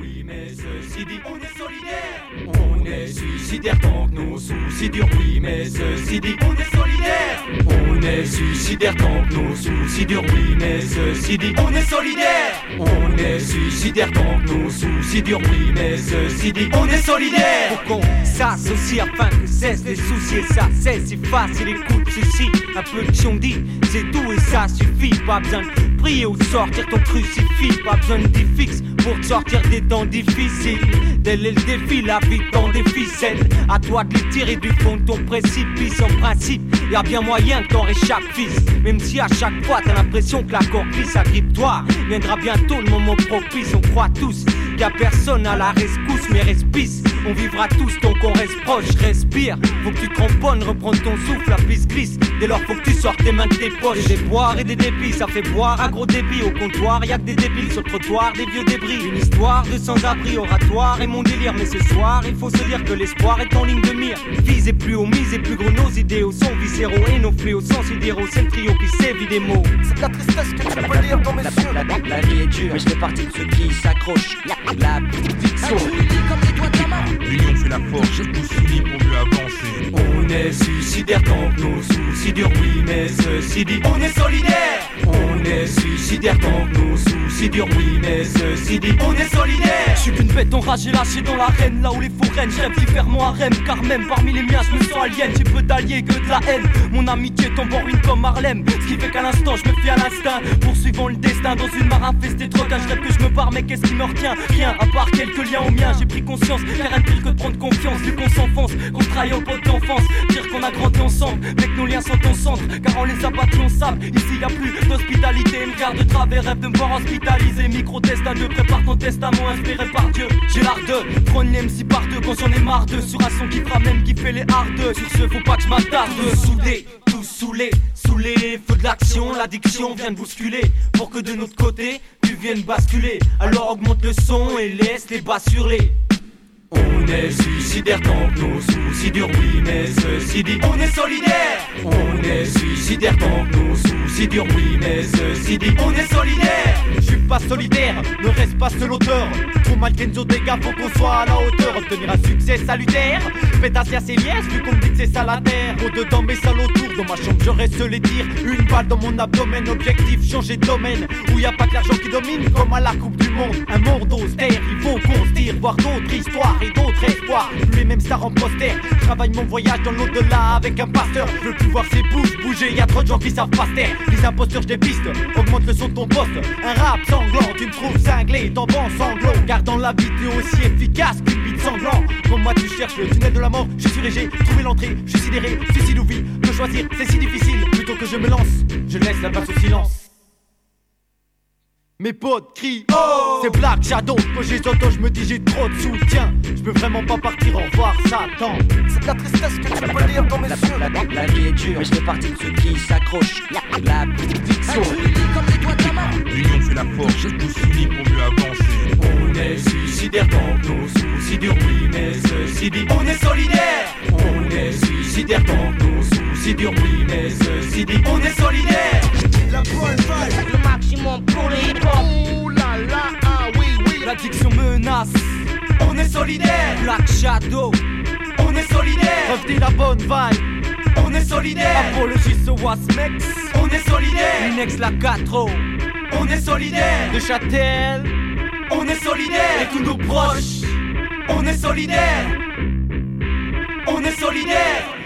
oui, mais ceci dit, on est solidaire. On est suicidaire tant que nos soucis durent, oui, mais ceci dit, on est solidaire. On est suicidaire tant que nos soucis durent, oui, mais ceci dit, on est solidaire. On est suicidaire tant que nos soucis durent, oui, mais ceci dit, on est solidaire. Faut qu'on s'associe afin que cesse les soucis ça cesse si facile écoute ceci Un peu de dit c'est tout et ça suffit Pas besoin de prier ou sortir ton crucifix. Pas besoin de fixe pour te sortir des temps difficiles. Tel est le défi, la vie dans des ficelles À toi de les tirer du fond de ton précipice. En principe, y a bien moyen que t'en fils. Même si à chaque fois t'as l'impression que la glisse Agrippe-toi, viendra bientôt le moment propice. On croit tous qu'il a personne à la rescousse Mais respice, on vivra tous donc on reste proche Respire, faut que tu bonne, reprends ton souffle, la piste glisse Dès lors faut que tu sortes tes mains de tes poches Des boires et des débits, ça fait boire à gros débit Au comptoir, y a que des débiles sur le trottoir, des vieux débris une histoire de sans-abri oratoire et mon délire. Mais ce soir, il faut se dire que l'espoir est en ligne de mire. Visez plus haut, misez plus gros, nos idéaux sont viscéraux et nos fléaux sont sidéraux. C'est le trio qui sévit des mots. C'est de la tristesse que tu peux lire dans mes yeux. La, la, vie est dure, mais je fais partie de ceux qui s'accrochent. La, fiction. L'union fait la force, tous unis pour mieux avancer. On est suicidaire tant nos soucis durent, oui, mais ceci dit, on est solidaire. On est suicidaire tant nos soucis durent, oui, mais ceci dit, on est solidaire. Suis qu'une bête enragée lâchée dans l'arène, là où les foraines, rêve d'y faire mon harem, car même parmi les miens, je me sens alien, j'ai peu d'alliés que de la haine. Mon amitié tombe en ruine comme Harlem, ce qui fait qu'à l'instant, je me fie à l'instinct, poursuivant le destin dans une mare infestée de rêve que je me barre, mais qu'est-ce qui me retient? Rien, à part quelques liens aux miens, j'ai pris conscience, car rien pire que de prendre confiance, vu qu'on s'enfonce, qu'on travaille au pote d'enfance, dire qu'on a grandi ensemble, mais que nos liens sont en centre, car on les a battus, on sable, ici y a plus d'hospitalité, me garde de travers, rêve de me voir hospitalisé, micro-destin de prépare ton testament inspiré par Dieu. J'ai l'art de prendre si par deux quand j'en ai marre de Sur un son qui fera même kiffer les hardeux. Sur ce, faut pas que je m'attarde. Soudé, tout saoulé, saoulé, feu de l'action. L'addiction vient de bousculer. Pour que de notre côté, tu viennes basculer. Alors augmente le son et laisse les bas sur les. On est suicidaire tant que nos soucis durent, oui, mais ceci dit, on est solidaire. On est suicidaire tant que nos soucis durent, oui, mais ceci dit, on est solidaire. Je suis pas solidaire, ne reste pas seul auteur. Trop mal Kenzo, dégâts, faut qu'on soit à la hauteur. Obtenir un succès salutaire. Pétasse à ses liesses, vu qu'on dit que c'est ça la terre. Au dedans, mes salauds autour, dans ma chambre, je reste les dire. Une balle dans mon abdomen, objectif, changer de domaine. Où y a pas que l'argent qui domine, comme à la Coupe du Monde. Un monde austère, il faut qu'on voir d'autres histoires et d'autres espoirs. les mêmes stars en poster. Travaille mon voyage dans l'au-delà avec un pasteur. Je veux plus voir ses bouches bouger, y a trop de gens qui savent pas taire. Les imposteurs, je pistes, augmente le son de ton poste. Un rap sanglant, tu me trouves cinglé, dans bon sanglot. Gardant la vidéo aussi efficace qu'une bite sanglant. Comme moi, tu cherches le tunnel de la mort, je suis léger, trouver l'entrée, je suis sidéré, suicide ou vie. De choisir, c'est si difficile. Plutôt que je me lance, je laisse la place au silence. Mes potes crient Oh C'est Black Shadow. Quand j'ai auto je me dis j'ai trop de soutien. Je peux vraiment pas partir au revoir Satan. C'est de la tristesse que tu peux lire dans mes yeux la, la, vie est dure mais je fais partie de ceux qui s'accrochent. La fiction. L'union fait la force tous unis pour mieux avancer. On est suicidaire dans nos soucis durent Oui mais ceci dit. On est solidaire. On est suicidaire dans nos soucis durent Oui mais ceci dit. On est solidaire On est solidaire. Black Shadow. On est solidaire. Revenez la bonne vibe. On est solidaire. Apologie so Wasmex. On est solidaire. Linex la 4 On est solidaire. De Châtel. On est solidaire. Et tous nos proches. On est solidaire. On est solidaire.